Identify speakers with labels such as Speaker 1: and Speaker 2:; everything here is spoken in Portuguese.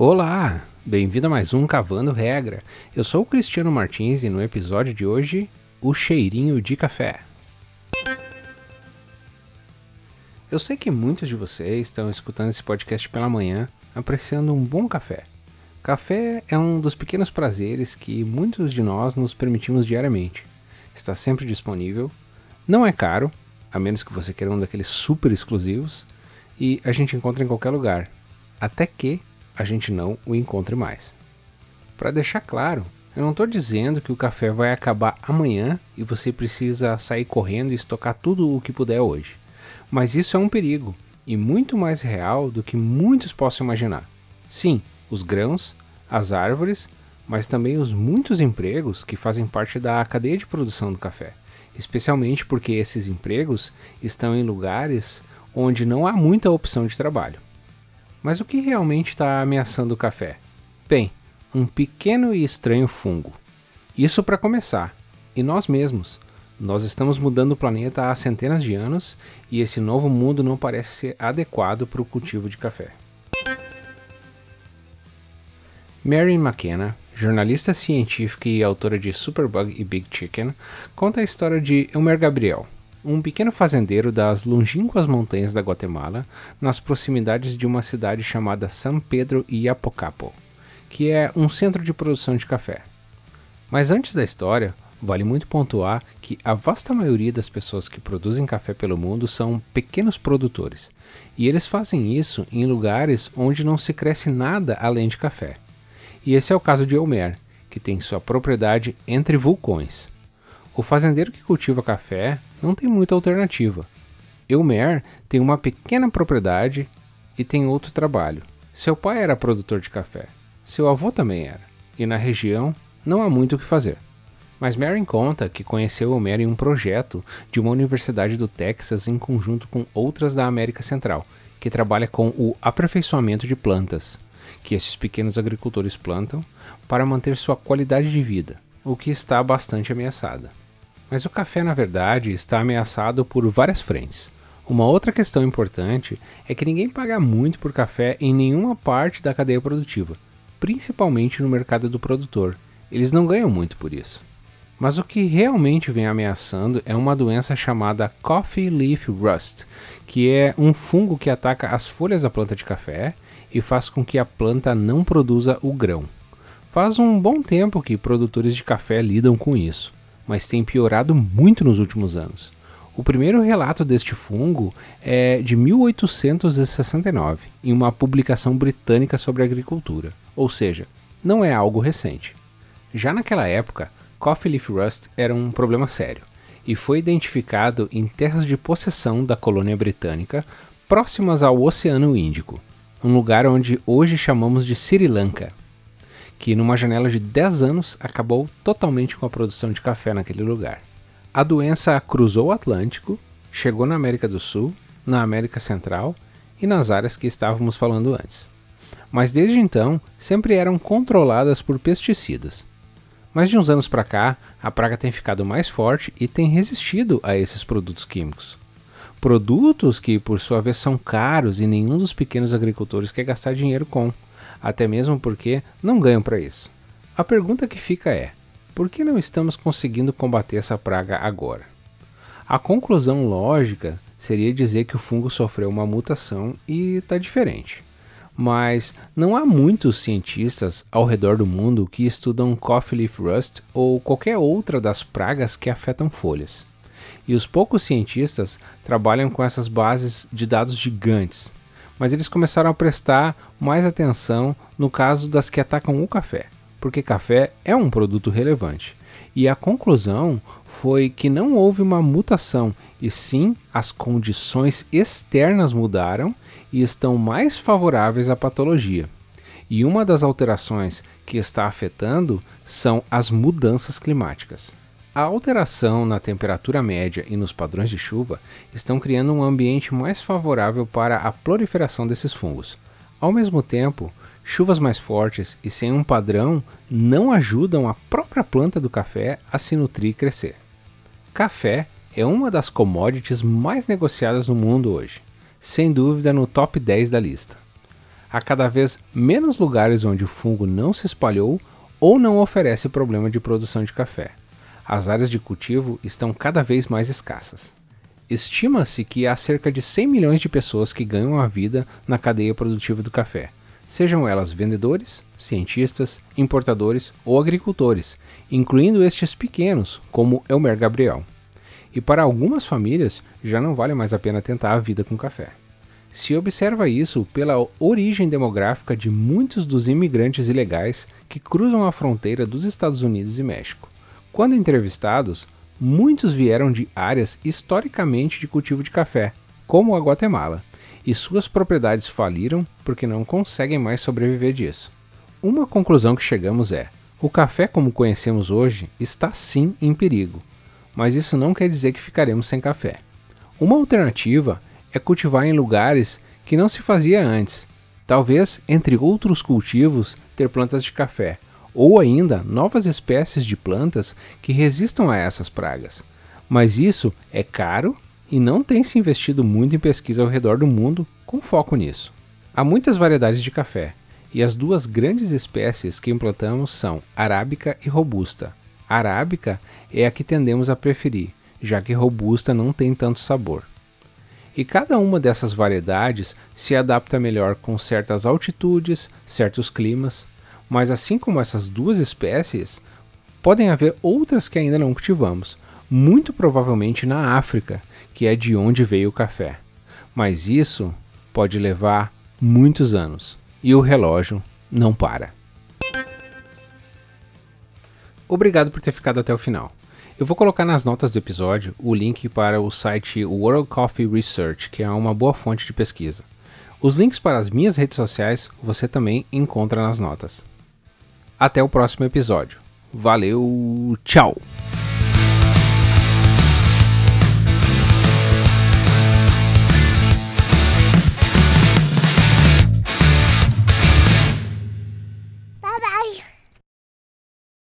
Speaker 1: Olá, bem-vindo a mais um Cavando Regra. Eu sou o Cristiano Martins e no episódio de hoje, o cheirinho de café. Eu sei que muitos de vocês estão escutando esse podcast pela manhã, apreciando um bom café. Café é um dos pequenos prazeres que muitos de nós nos permitimos diariamente. Está sempre disponível, não é caro, a menos que você queira um daqueles super exclusivos, e a gente encontra em qualquer lugar, até que a gente não o encontre mais. Para deixar claro, eu não estou dizendo que o café vai acabar amanhã e você precisa sair correndo e estocar tudo o que puder hoje. Mas isso é um perigo e muito mais real do que muitos possam imaginar. Sim, os grãos, as árvores, mas também os muitos empregos que fazem parte da cadeia de produção do café, especialmente porque esses empregos estão em lugares onde não há muita opção de trabalho. Mas o que realmente está ameaçando o café? Bem, um pequeno e estranho fungo. Isso para começar. E nós mesmos. Nós estamos mudando o planeta há centenas de anos e esse novo mundo não parece ser adequado para o cultivo de café. Mary McKenna, jornalista científica e autora de Superbug e Big Chicken, conta a história de Elmer Gabriel, um pequeno fazendeiro das longínquas montanhas da Guatemala, nas proximidades de uma cidade chamada San Pedro e Apocapo, que é um centro de produção de café. Mas antes da história, vale muito pontuar que a vasta maioria das pessoas que produzem café pelo mundo são pequenos produtores, e eles fazem isso em lugares onde não se cresce nada além de café. E esse é o caso de Elmer, que tem sua propriedade entre vulcões. O fazendeiro que cultiva café não tem muita alternativa. Elmer tem uma pequena propriedade e tem outro trabalho. Seu pai era produtor de café, seu avô também era, e na região não há muito o que fazer. Mas Mary conta que conheceu Elmer em um projeto de uma universidade do Texas em conjunto com outras da América Central, que trabalha com o aperfeiçoamento de plantas, que esses pequenos agricultores plantam para manter sua qualidade de vida, o que está bastante ameaçada. Mas o café, na verdade, está ameaçado por várias frentes. Uma outra questão importante é que ninguém paga muito por café em nenhuma parte da cadeia produtiva, principalmente no mercado do produtor. Eles não ganham muito por isso. Mas o que realmente vem ameaçando é uma doença chamada Coffee Leaf Rust, que é um fungo que ataca as folhas da planta de café e faz com que a planta não produza o grão. Faz um bom tempo que produtores de café lidam com isso mas tem piorado muito nos últimos anos. O primeiro relato deste fungo é de 1869, em uma publicação britânica sobre agricultura, ou seja, não é algo recente. Já naquela época, Coffee Leaf Rust era um problema sério e foi identificado em terras de possessão da colônia britânica próximas ao Oceano Índico, um lugar onde hoje chamamos de Sri Lanka que numa janela de 10 anos acabou totalmente com a produção de café naquele lugar. A doença cruzou o Atlântico, chegou na América do Sul, na América Central e nas áreas que estávamos falando antes. Mas desde então sempre eram controladas por pesticidas. Mas de uns anos para cá, a praga tem ficado mais forte e tem resistido a esses produtos químicos. Produtos que, por sua vez, são caros e nenhum dos pequenos agricultores quer gastar dinheiro com até mesmo porque não ganham para isso. A pergunta que fica é: por que não estamos conseguindo combater essa praga agora? A conclusão lógica seria dizer que o fungo sofreu uma mutação e está diferente. Mas não há muitos cientistas ao redor do mundo que estudam Coffee Leaf Rust ou qualquer outra das pragas que afetam folhas. E os poucos cientistas trabalham com essas bases de dados gigantes, mas eles começaram a prestar mais atenção no caso das que atacam o café, porque café é um produto relevante. E a conclusão foi que não houve uma mutação, e sim as condições externas mudaram e estão mais favoráveis à patologia. E uma das alterações que está afetando são as mudanças climáticas. A alteração na temperatura média e nos padrões de chuva estão criando um ambiente mais favorável para a proliferação desses fungos. Ao mesmo tempo, chuvas mais fortes e sem um padrão não ajudam a própria planta do café a se nutrir e crescer. Café é uma das commodities mais negociadas no mundo hoje, sem dúvida no top 10 da lista. há cada vez menos lugares onde o fungo não se espalhou ou não oferece problema de produção de café. As áreas de cultivo estão cada vez mais escassas. Estima-se que há cerca de 100 milhões de pessoas que ganham a vida na cadeia produtiva do café, sejam elas vendedores, cientistas, importadores ou agricultores, incluindo estes pequenos, como Elmer Gabriel. E para algumas famílias já não vale mais a pena tentar a vida com café. Se observa isso pela origem demográfica de muitos dos imigrantes ilegais que cruzam a fronteira dos Estados Unidos e México. Quando entrevistados, muitos vieram de áreas historicamente de cultivo de café, como a Guatemala, e suas propriedades faliram porque não conseguem mais sobreviver disso. Uma conclusão que chegamos é: o café como conhecemos hoje está sim em perigo, mas isso não quer dizer que ficaremos sem café. Uma alternativa é cultivar em lugares que não se fazia antes, talvez, entre outros cultivos, ter plantas de café, ou ainda novas espécies de plantas que resistam a essas pragas. Mas isso é caro e não tem se investido muito em pesquisa ao redor do mundo com foco nisso. Há muitas variedades de café, e as duas grandes espécies que implantamos são arábica e robusta. A arábica é a que tendemos a preferir, já que robusta não tem tanto sabor. E cada uma dessas variedades se adapta melhor com certas altitudes, certos climas, mas assim como essas duas espécies, podem haver outras que ainda não cultivamos, muito provavelmente na África, que é de onde veio o café. Mas isso pode levar muitos anos e o relógio não para. Obrigado por ter ficado até o final. Eu vou colocar nas notas do episódio o link para o site World Coffee Research, que é uma boa fonte de pesquisa. Os links para as minhas redes sociais você também encontra nas notas. Até o próximo episódio. Valeu, tchau!